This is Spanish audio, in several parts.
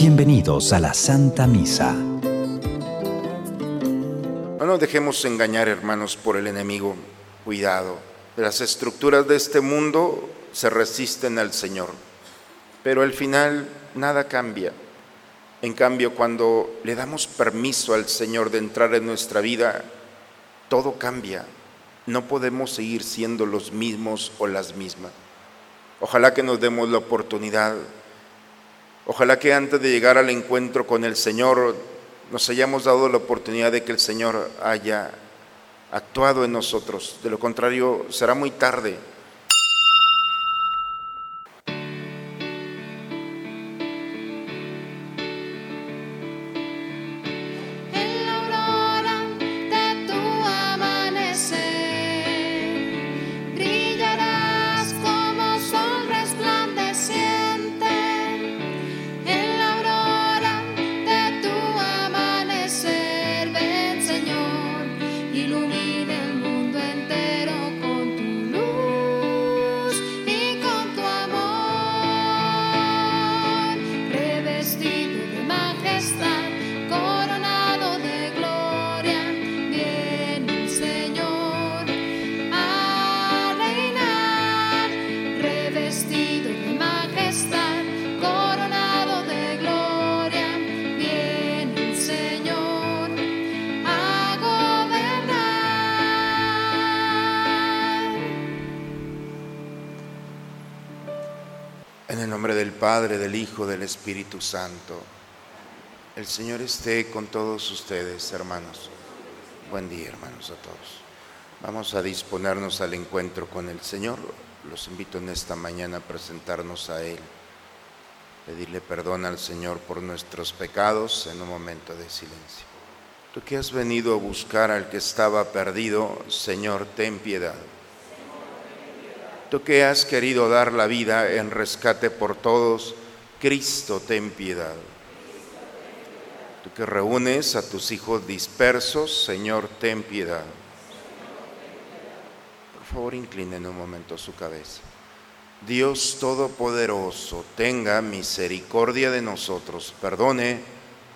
Bienvenidos a la Santa Misa. No nos dejemos engañar, hermanos, por el enemigo. Cuidado. Las estructuras de este mundo se resisten al Señor, pero al final nada cambia. En cambio, cuando le damos permiso al Señor de entrar en nuestra vida, todo cambia. No podemos seguir siendo los mismos o las mismas. Ojalá que nos demos la oportunidad. Ojalá que antes de llegar al encuentro con el Señor nos hayamos dado la oportunidad de que el Señor haya actuado en nosotros. De lo contrario, será muy tarde Padre, del Hijo, del Espíritu Santo. El Señor esté con todos ustedes, hermanos. Buen día, hermanos, a todos. Vamos a disponernos al encuentro con el Señor. Los invito en esta mañana a presentarnos a Él, pedirle perdón al Señor por nuestros pecados en un momento de silencio. Tú que has venido a buscar al que estaba perdido, Señor, ten piedad. Tú que has querido dar la vida en rescate por todos, Cristo, ten piedad. Tú que reúnes a tus hijos dispersos, Señor, ten piedad. Por favor, inclinen un momento su cabeza. Dios Todopoderoso, tenga misericordia de nosotros, perdone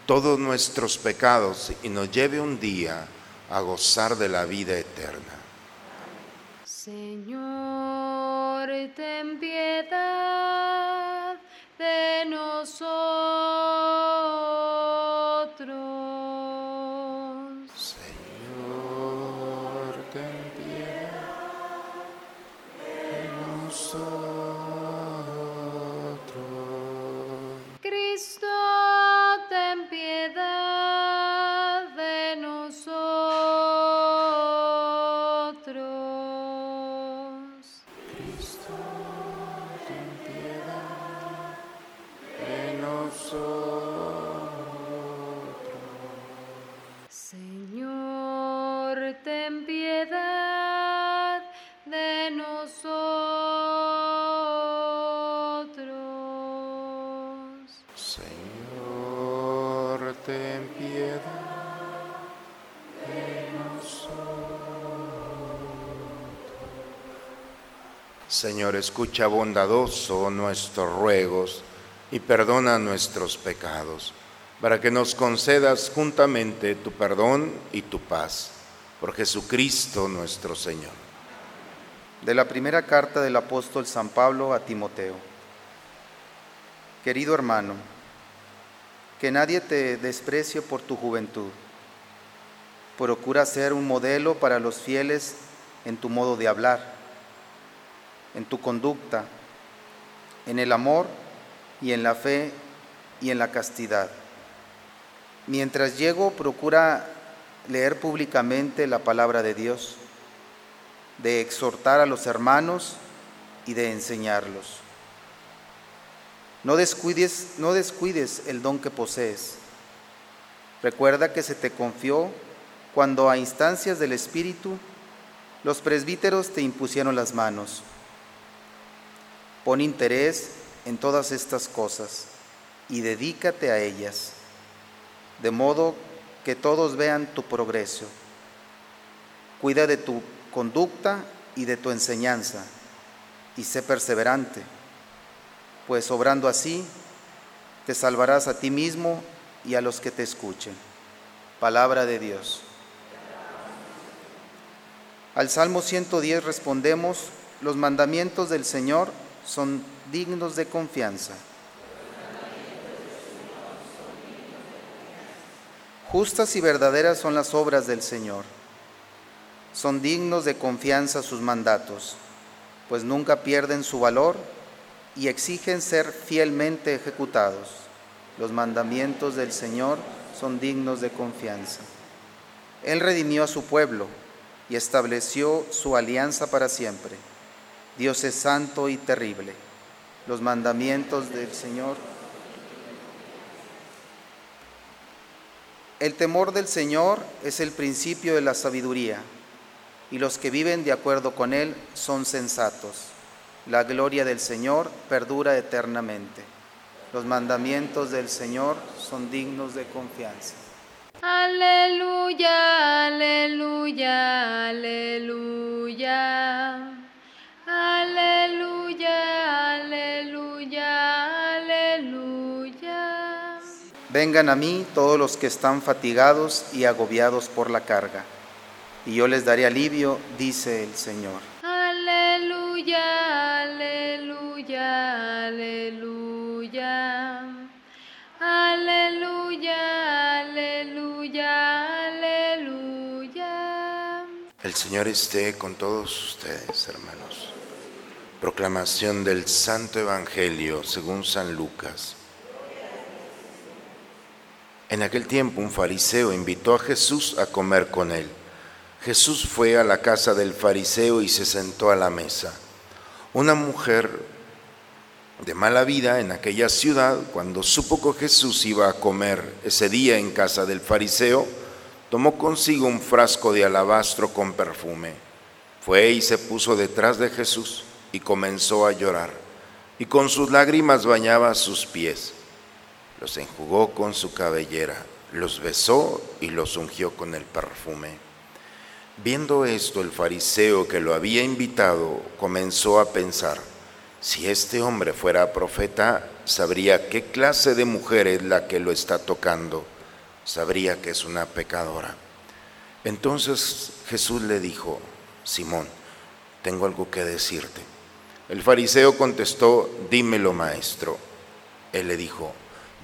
todos nuestros pecados y nos lleve un día a gozar de la vida eterna. Señor, ten piedad de nosotros. Ten piedad. Señor, escucha bondadoso nuestros ruegos y perdona nuestros pecados, para que nos concedas juntamente tu perdón y tu paz. Por Jesucristo nuestro Señor. De la primera carta del apóstol San Pablo a Timoteo. Querido hermano, que nadie te desprecie por tu juventud. Procura ser un modelo para los fieles en tu modo de hablar, en tu conducta, en el amor y en la fe y en la castidad. Mientras llego, procura leer públicamente la palabra de Dios, de exhortar a los hermanos y de enseñarlos. No descuides, no descuides el don que posees. Recuerda que se te confió cuando a instancias del Espíritu los presbíteros te impusieron las manos. Pon interés en todas estas cosas y dedícate a ellas, de modo que todos vean tu progreso. Cuida de tu conducta y de tu enseñanza y sé perseverante, pues obrando así Te salvarás a ti mismo y a los que te escuchen. Palabra de Dios. Al Salmo 110 respondemos, los mandamientos del Señor son dignos de confianza. Justas y verdaderas son las obras del Señor. Son dignos de confianza sus mandatos, pues nunca pierden su valor y exigen ser fielmente ejecutados. Los mandamientos del Señor son dignos de confianza. Él redimió a su pueblo y estableció su alianza para siempre. Dios es santo y terrible. Los mandamientos del Señor El temor del Señor es el principio de la sabiduría, y los que viven de acuerdo con Él son sensatos. La gloria del Señor perdura eternamente. Los mandamientos del Señor son dignos de confianza. Aleluya, aleluya, aleluya. Aleluya, aleluya, aleluya. Vengan a mí todos los que están fatigados y agobiados por la carga, y yo les daré alivio, dice el Señor. Señor esté con todos ustedes, hermanos. Proclamación del Santo Evangelio según San Lucas. En aquel tiempo un fariseo invitó a Jesús a comer con él. Jesús fue a la casa del fariseo y se sentó a la mesa. Una mujer de mala vida en aquella ciudad, cuando supo que Jesús iba a comer ese día en casa del fariseo, tomó consigo un frasco de alabastro con perfume. Fue y se puso detrás de Jesús y comenzó a llorar, y con sus lágrimas bañaba sus pies. Los enjugó con su cabellera, los besó y los ungió con el perfume. Viendo esto, el fariseo que lo había invitado comenzó a pensar, si este hombre fuera profeta, sabría qué clase de mujer es la que lo está tocando, sabría que es una pecadora. Entonces Jesús le dijo, Simón, tengo algo que decirte. El fariseo contestó, dímelo maestro. Él le dijo,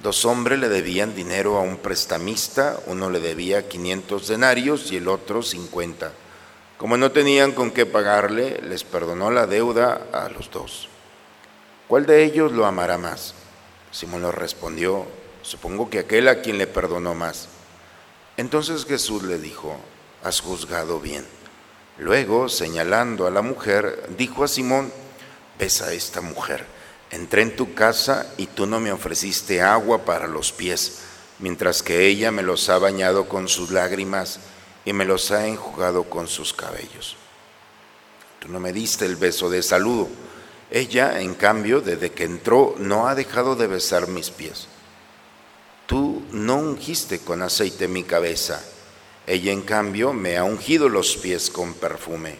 dos hombres le debían dinero a un prestamista, uno le debía 500 denarios y el otro 50. Como no tenían con qué pagarle, les perdonó la deuda a los dos. ¿Cuál de ellos lo amará más? Simón le respondió, supongo que aquel a quien le perdonó más. Entonces Jesús le dijo, has juzgado bien. Luego, señalando a la mujer, dijo a Simón, ves a esta mujer, entré en tu casa y tú no me ofreciste agua para los pies, mientras que ella me los ha bañado con sus lágrimas y me los ha enjugado con sus cabellos. Tú no me diste el beso de saludo. Ella, en cambio, desde que entró, no ha dejado de besar mis pies. Tú no ungiste con aceite mi cabeza. Ella, en cambio, me ha ungido los pies con perfume.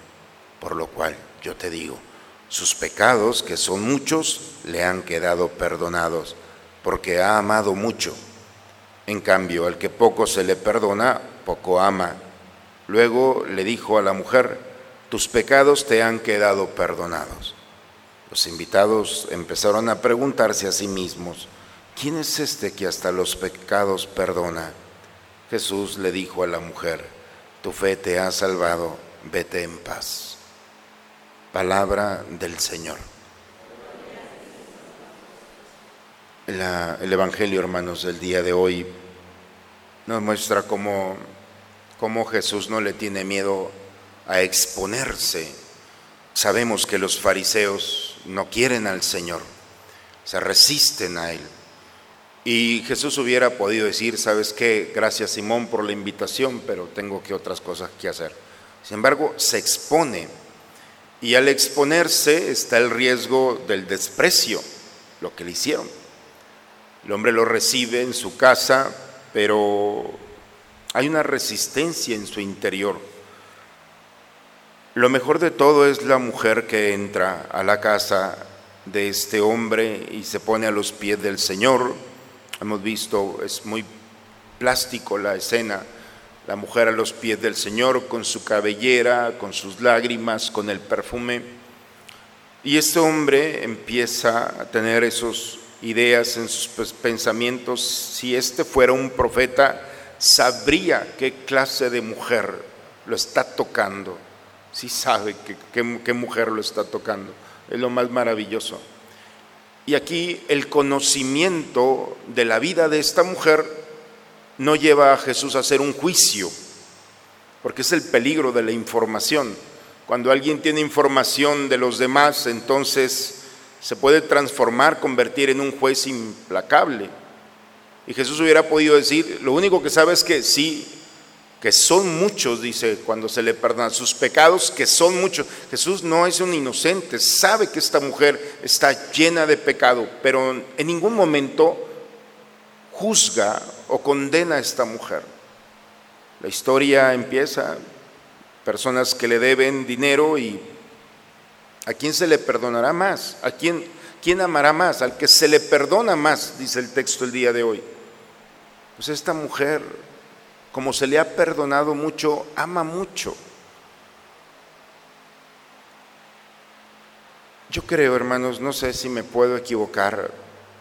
Por lo cual, yo te digo, sus pecados, que son muchos, le han quedado perdonados, porque ha amado mucho. En cambio, al que poco se le perdona, poco ama. Luego le dijo a la mujer, tus pecados te han quedado perdonados. Los invitados empezaron a preguntarse a sí mismos, ¿quién es este que hasta los pecados perdona? Jesús le dijo a la mujer, tu fe te ha salvado, vete en paz. Palabra del Señor. El Evangelio, hermanos, del día de hoy nos muestra cómo Jesús no le tiene miedo a exponerse. Sabemos que los fariseos no quieren al Señor, se resisten a Él. Y Jesús hubiera podido decir, ¿sabes qué? Gracias Simón por la invitación, pero tengo que otras cosas que hacer. Sin embargo, se expone. Y al exponerse está el riesgo del desprecio, lo que le hicieron. El hombre lo recibe en su casa, pero hay una resistencia en su interior. Lo mejor de todo es la mujer que entra a la casa de este hombre y se pone a los pies del Señor Hemos visto, es muy plástico la escena, la mujer a los pies del Señor con su cabellera, con sus lágrimas, con el perfume. Y este hombre empieza a tener esas ideas en sus pensamientos. Si este fuera un profeta, sabría qué clase de mujer lo está tocando. Sí sabe qué mujer lo está tocando. Es lo más maravilloso. Y aquí el conocimiento de la vida de esta mujer no lleva a Jesús a hacer un juicio, porque es el peligro de la información. Cuando alguien tiene información de los demás, entonces se puede transformar, convertir en un juez implacable. Y Jesús hubiera podido decir, lo único que sabe es que sí, que son muchos, dice, cuando se le perdonan sus pecados, que son muchos. Jesús no es un inocente, sabe que esta mujer está llena de pecado, pero en ningún momento juzga o condena a esta mujer. La historia empieza, personas que le deben dinero y ¿a quién se le perdonará más? ¿A quién, quién amará más? Al que se le perdona más, dice el texto el día de hoy. Pues esta mujer como se le ha perdonado mucho, ama mucho. Yo creo, hermanos, no sé si me puedo equivocar,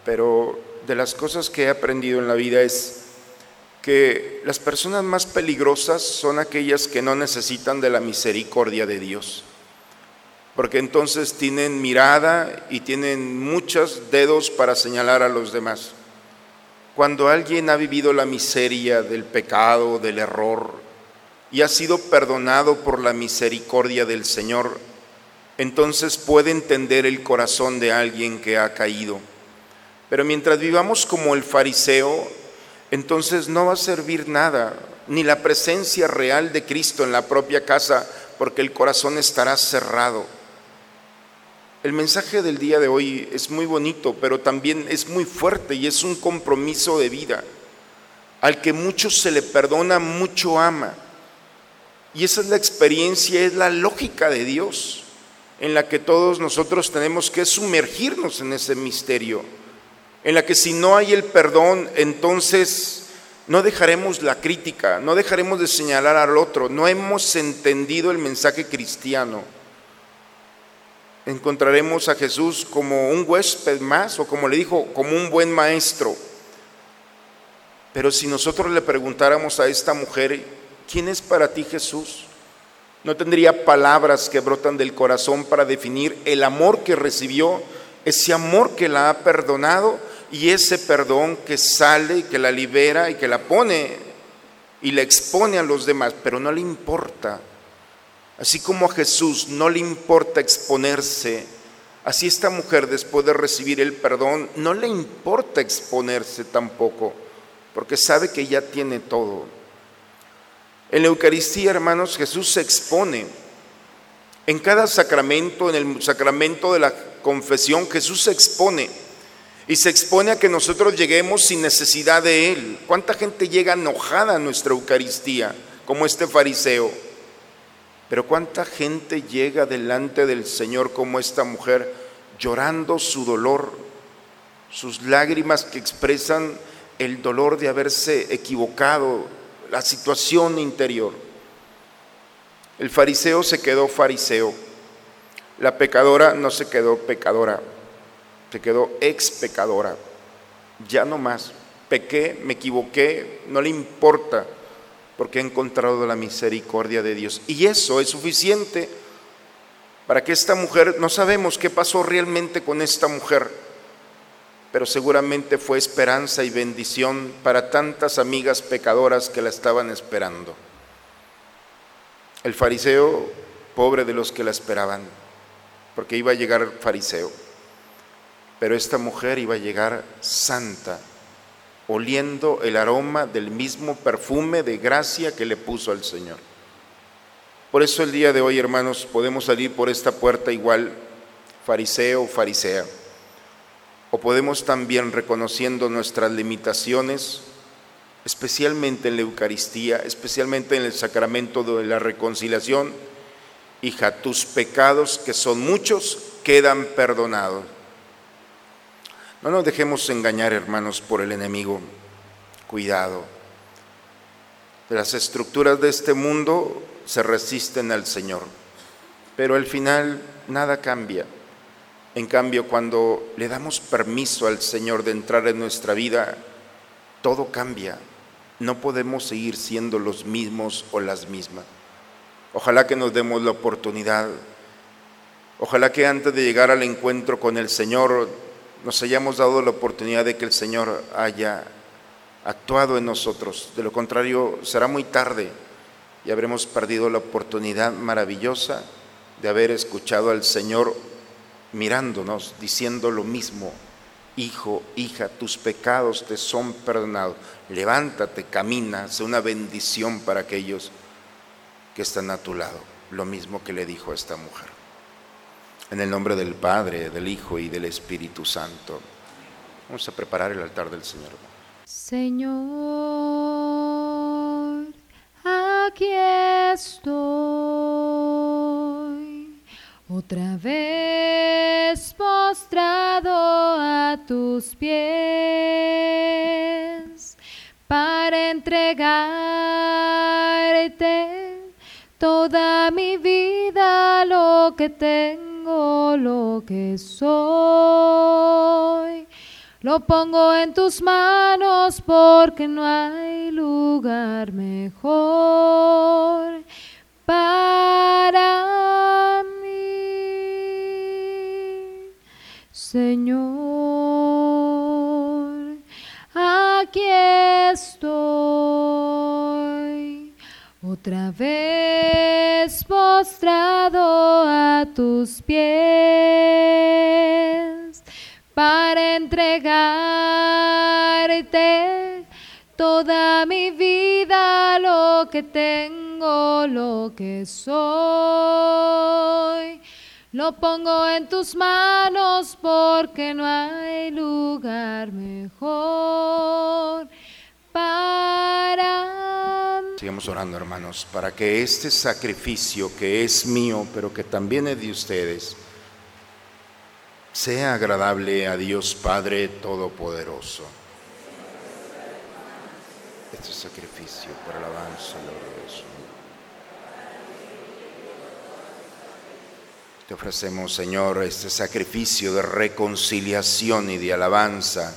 pero de las cosas que he aprendido en la vida es que las personas más peligrosas son aquellas que no necesitan de la misericordia de Dios, porque entonces tienen mirada y tienen muchos dedos para señalar a los demás. Cuando alguien ha vivido la miseria del pecado, del error, y ha sido perdonado por la misericordia del Señor, entonces puede entender el corazón de alguien que ha caído. Pero mientras vivamos como el fariseo, entonces no va a servir nada, ni la presencia real de Cristo en la propia casa, porque el corazón estará cerrado. El mensaje del día de hoy es muy bonito, pero también es muy fuerte y es un compromiso de vida. Al que mucho se le perdona, mucho ama. Y esa es la experiencia, es la lógica de Dios, en la que todos nosotros tenemos que sumergirnos en ese misterio, en la que si no hay el perdón, entonces no dejaremos la crítica, no dejaremos de señalar al otro, no hemos entendido el mensaje cristiano encontraremos a Jesús como un huésped más o como le dijo, como un buen maestro. Pero si nosotros le preguntáramos a esta mujer, ¿quién es para ti Jesús? No tendría palabras que brotan del corazón para definir el amor que recibió, ese amor que la ha perdonado y ese perdón que sale y que la libera y que la pone y la expone a los demás, pero no le importa Así como a Jesús no le importa exponerse, así esta mujer después de recibir el perdón no le importa exponerse tampoco, porque sabe que ya tiene todo. En la Eucaristía, hermanos, Jesús se expone. En cada sacramento, en el sacramento de la confesión, Jesús se expone. Y se expone a que nosotros lleguemos sin necesidad de Él. ¿Cuánta gente llega enojada a nuestra Eucaristía, como este fariseo? Pero cuánta gente llega delante del Señor como esta mujer, llorando su dolor, sus lágrimas que expresan el dolor de haberse equivocado, la situación interior. El fariseo se quedó fariseo, la pecadora no se quedó pecadora, se quedó ex pecadora, ya no más, pequé, me equivoqué, no le importa porque ha encontrado la misericordia de Dios. Y eso es suficiente para que esta mujer, no sabemos qué pasó realmente con esta mujer, pero seguramente fue esperanza y bendición para tantas amigas pecadoras que la estaban esperando. El fariseo, pobre de los que la esperaban, porque iba a llegar fariseo, pero esta mujer iba a llegar santa, oliendo el aroma del mismo perfume de gracia que le puso al Señor. Por eso el día de hoy, hermanos, podemos salir por esta puerta igual, fariseo o farisea, o podemos también, reconociendo nuestras limitaciones, especialmente en la Eucaristía, especialmente en el sacramento de la reconciliación, hija, tus pecados, que son muchos, quedan perdonados. No nos dejemos engañar, hermanos, por el enemigo. Cuidado. Las estructuras de este mundo se resisten al Señor, pero al final nada cambia. En cambio, cuando le damos permiso al Señor de entrar en nuestra vida, todo cambia. No podemos seguir siendo los mismos o las mismas. Ojalá que nos demos la oportunidad. Ojalá que antes de llegar al encuentro con el Señor nos hayamos dado la oportunidad de que el Señor haya actuado en nosotros. De lo contrario, será muy tarde y habremos perdido la oportunidad maravillosa de haber escuchado al Señor mirándonos, diciendo lo mismo. Hijo, hija, tus pecados te son perdonados. Levántate, camina, sea una bendición para aquellos que están a tu lado. Lo mismo que le dijo a esta mujer. En el nombre del Padre, del Hijo y del Espíritu Santo. Vamos a preparar el altar del Señor. Señor, aquí estoy, otra vez postrado a tus pies para entregarte toda mi vida, lo que tengo, lo que soy. Lo pongo en tus manos porque no hay lugar mejor para mí, Señor. Aquí estoy, otra vez postrado a tus pies para entregarte toda mi vida, lo que tengo, lo que soy. Lo pongo en tus manos porque no hay lugar mejor para orando, hermanos, para que este sacrificio que es mío, pero que también es de ustedes, sea agradable a Dios Padre Todopoderoso. Este sacrificio por alabanza y gloria. Te ofrecemos, Señor, este sacrificio de reconciliación y de alabanza,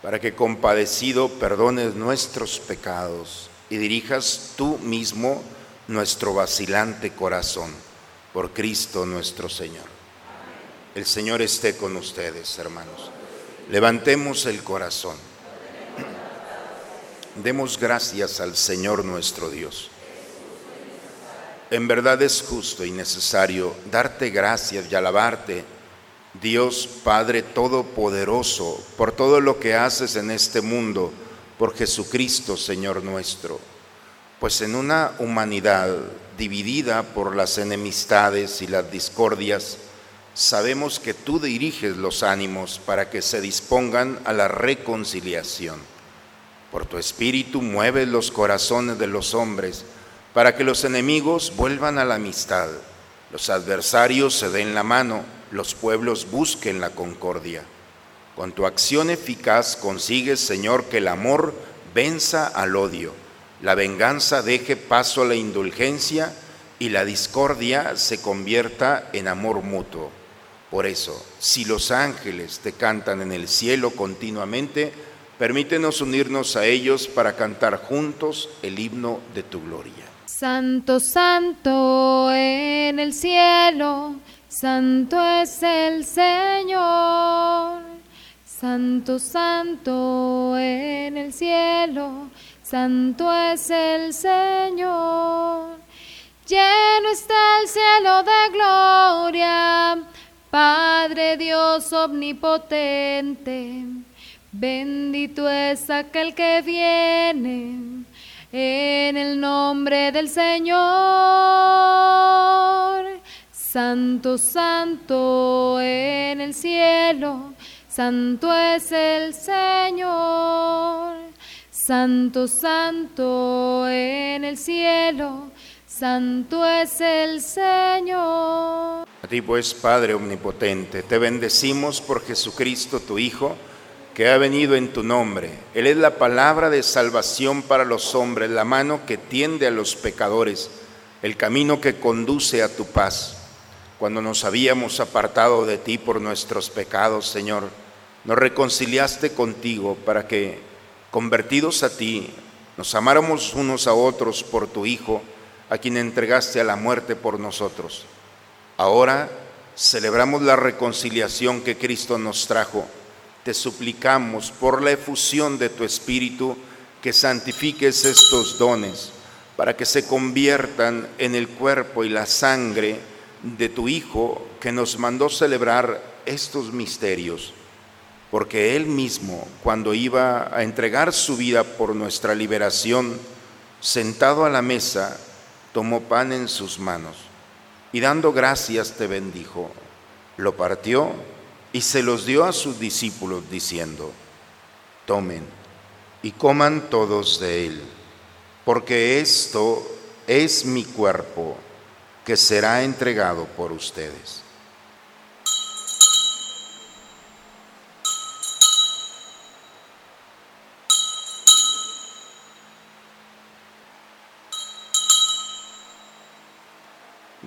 para que compadecido perdones nuestros pecados y dirijas tú mismo nuestro vacilante corazón, por Cristo nuestro Señor. El Señor esté con ustedes, hermanos. Levantemos el corazón. Demos gracias al Señor nuestro Dios. En verdad es justo y necesario darte gracias y alabarte, Dios Padre Todopoderoso, por todo lo que haces en este mundo, por Jesucristo, Señor nuestro. Pues en una humanidad dividida por las enemistades y las discordias, sabemos que tú diriges los ánimos para que se dispongan a la reconciliación. Por tu espíritu mueves los corazones de los hombres para que los enemigos vuelvan a la amistad, los adversarios se den la mano, los pueblos busquen la concordia. Con tu acción eficaz consigues, Señor, que el amor venza al odio, la venganza deje paso a la indulgencia y la discordia se convierta en amor mutuo. Por eso, si los ángeles te cantan en el cielo continuamente, permítenos unirnos a ellos para cantar juntos el himno de tu gloria. Santo, santo en el cielo, santo es el Señor. Santo, santo en el cielo, santo es el Señor. Lleno está el cielo de gloria, Padre Dios omnipotente. Bendito es aquel que viene en el nombre del Señor. Santo, santo en el cielo, santo es el Señor. Santo, santo en el cielo, santo es el Señor. A ti pues, Padre Omnipotente, te bendecimos por Jesucristo, tu Hijo, que ha venido en tu nombre. Él es la palabra de salvación para los hombres, la mano que tiende a los pecadores, el camino que conduce a tu paz. Cuando nos habíamos apartado de ti por nuestros pecados, Señor, nos reconciliaste contigo para que, convertidos a ti, nos amáramos unos a otros por tu Hijo, a quien entregaste a la muerte por nosotros. Ahora celebramos la reconciliación que Cristo nos trajo. Te suplicamos por la efusión de tu Espíritu que santifiques estos dones para que se conviertan en el cuerpo y la sangre de tu Hijo que nos mandó celebrar estos misterios. Porque Él mismo, cuando iba a entregar su vida por nuestra liberación, sentado a la mesa, tomó pan en sus manos y dando gracias te bendijo. Lo partió y se los dio a sus discípulos diciendo, tomen y coman todos de él, porque esto es mi cuerpo que será entregado por ustedes.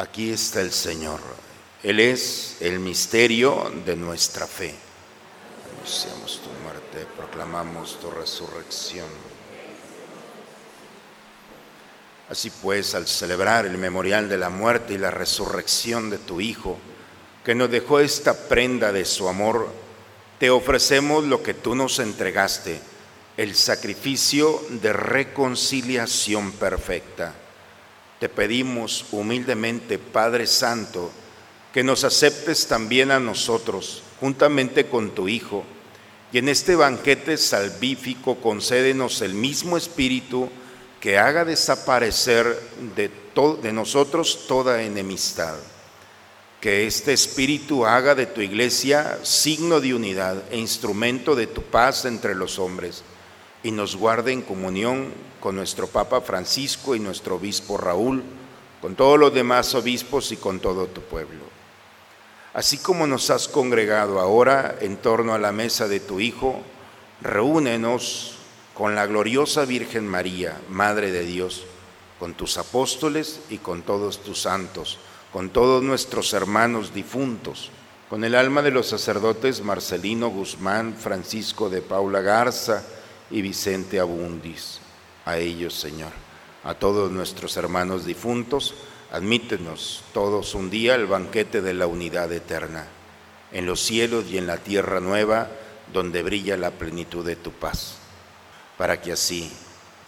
Aquí está el Señor. Él es el misterio de nuestra fe. Anunciamos tu muerte, proclamamos tu resurrección. Así pues, al celebrar el memorial de la muerte y la resurrección de tu Hijo, que nos dejó esta prenda de su amor, te ofrecemos lo que tú nos entregaste, el sacrificio de reconciliación perfecta te pedimos humildemente, Padre Santo, que nos aceptes también a nosotros, juntamente con tu Hijo, y en este banquete salvífico concédenos el mismo Espíritu que haga desaparecer de, nosotros toda enemistad. Que este Espíritu haga de tu iglesia signo de unidad e instrumento de tu paz entre los hombres y nos guarde en comunión con nuestro Papa Francisco y nuestro Obispo Raúl, con todos los demás obispos y con todo tu pueblo. Así como nos has congregado ahora en torno a la mesa de tu Hijo, reúnenos con la gloriosa Virgen María, Madre de Dios, con tus apóstoles y con todos tus santos, con todos nuestros hermanos difuntos, con el alma de los sacerdotes Marcelino Guzmán, Francisco de Paula Garza, y Vicente Abundis. A ellos, Señor, a todos nuestros hermanos difuntos, admítenos todos un día el banquete de la unidad eterna, en los cielos y en la tierra nueva, donde brilla la plenitud de tu paz, para que así,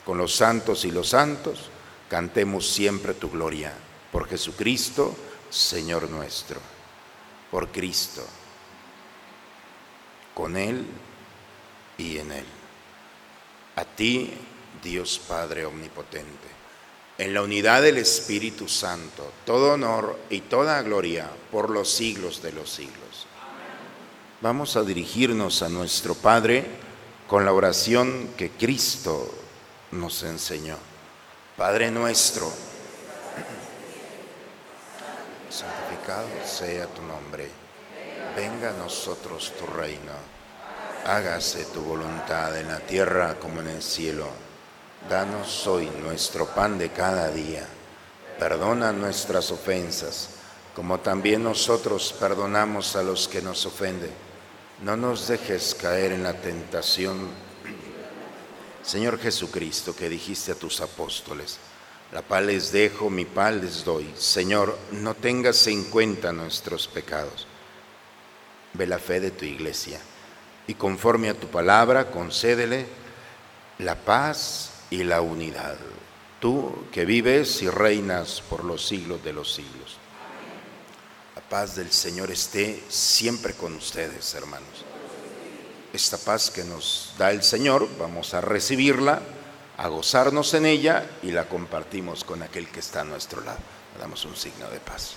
con los santos y los santos, cantemos siempre tu gloria, por Jesucristo, Señor nuestro, por Cristo, con Él y en Él. A ti, Dios Padre Omnipotente, en la unidad del Espíritu Santo, todo honor y toda gloria por los siglos de los siglos. Vamos a dirigirnos a nuestro Padre con la oración que Cristo nos enseñó. Padre nuestro, santificado sea tu nombre, venga a nosotros tu reino hágase tu voluntad en la tierra como en el cielo. Danos hoy nuestro pan de cada día. Perdona nuestras ofensas, como también nosotros perdonamos a los que nos ofenden. No nos dejes caer en la tentación. Señor Jesucristo, que dijiste a tus apóstoles, la paz les dejo, mi paz les doy. Señor, no tengas en cuenta nuestros pecados. Ve la fe de tu iglesia y conforme a tu palabra concédele la paz y la unidad. Tú que vives y reinas por los siglos de los siglos. La paz del Señor esté siempre con ustedes, hermanos. Esta paz que nos da el Señor, vamos a recibirla, a gozarnos en ella y la compartimos con aquel que está a nuestro lado. Damos un signo de paz.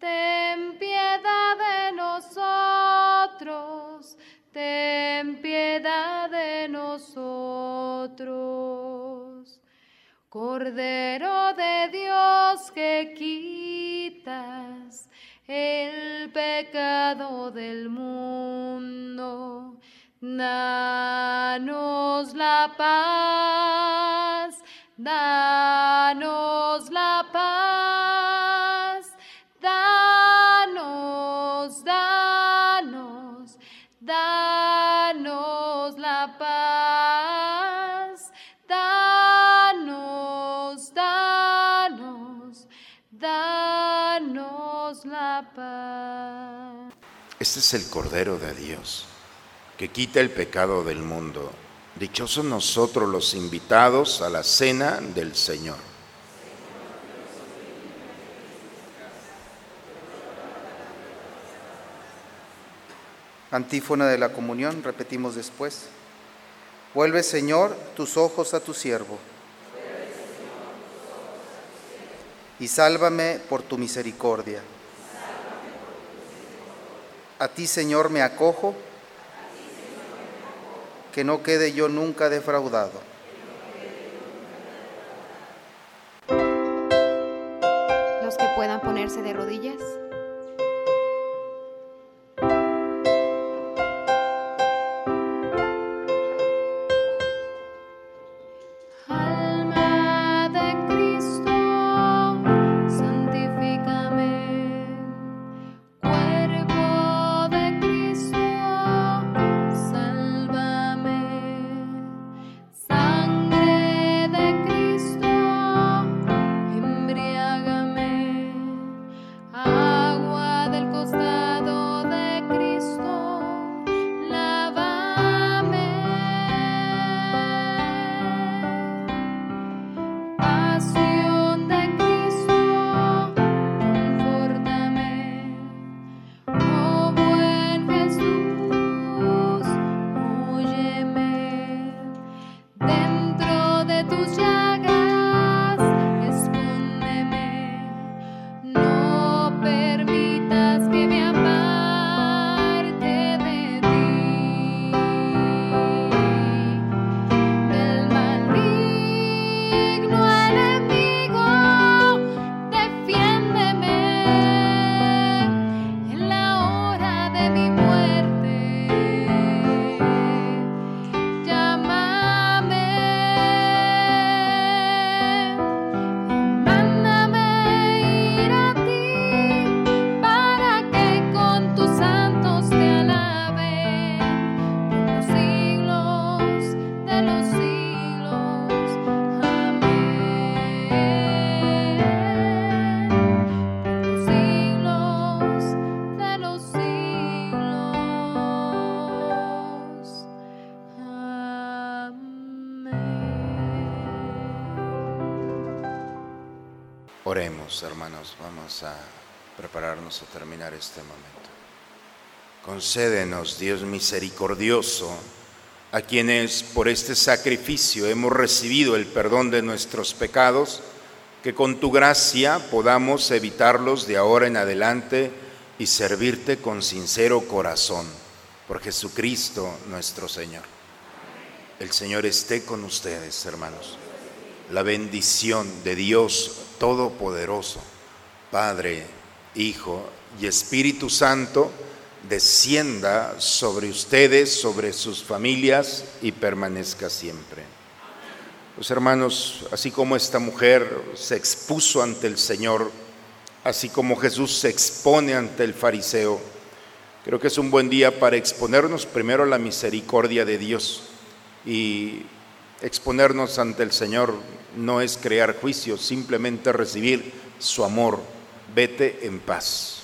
ten piedad de nosotros, ten piedad de nosotros. Cordero de Dios que quitas el pecado del mundo, danos la paz, danos la paz, danos la paz, danos, danos, danos la paz. Este es el Cordero de Dios, que quita el pecado del mundo. Dichosos nosotros los invitados a la cena del Señor. Antífona de la comunión, repetimos después. Vuelve, Señor, tus ojos a tu siervo. Y sálvame por tu misericordia. A ti, Señor, me acojo, que no quede yo nunca defraudado. Los que puedan ponerse de rodillas. Oremos, hermanos, vamos a prepararnos a terminar este momento. Concédenos, Dios misericordioso, a quienes por este sacrificio hemos recibido el perdón de nuestros pecados, que con tu gracia podamos evitarlos de ahora en adelante y servirte con sincero corazón, por Jesucristo nuestro Señor. El Señor esté con ustedes, hermanos. La bendición de Dios Todopoderoso, Padre, Hijo y Espíritu Santo, descienda sobre ustedes, sobre sus familias y permanezca siempre. Los hermanos, así como esta mujer se expuso ante el Señor, así como Jesús se expone ante el fariseo, creo que es un buen día para exponernos primero a la misericordia de Dios y exponernos ante el Señor no es crear juicios, simplemente recibir su amor. Vete en paz.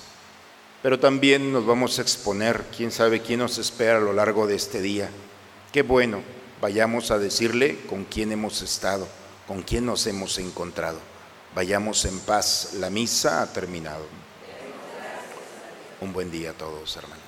Pero también nos vamos a exponer, quién sabe quién nos espera a lo largo de este día. Qué bueno, vayamos a decirle con quién hemos estado, con quién nos hemos encontrado. Vayamos en paz, la misa ha terminado. Un buen día a todos, hermanos.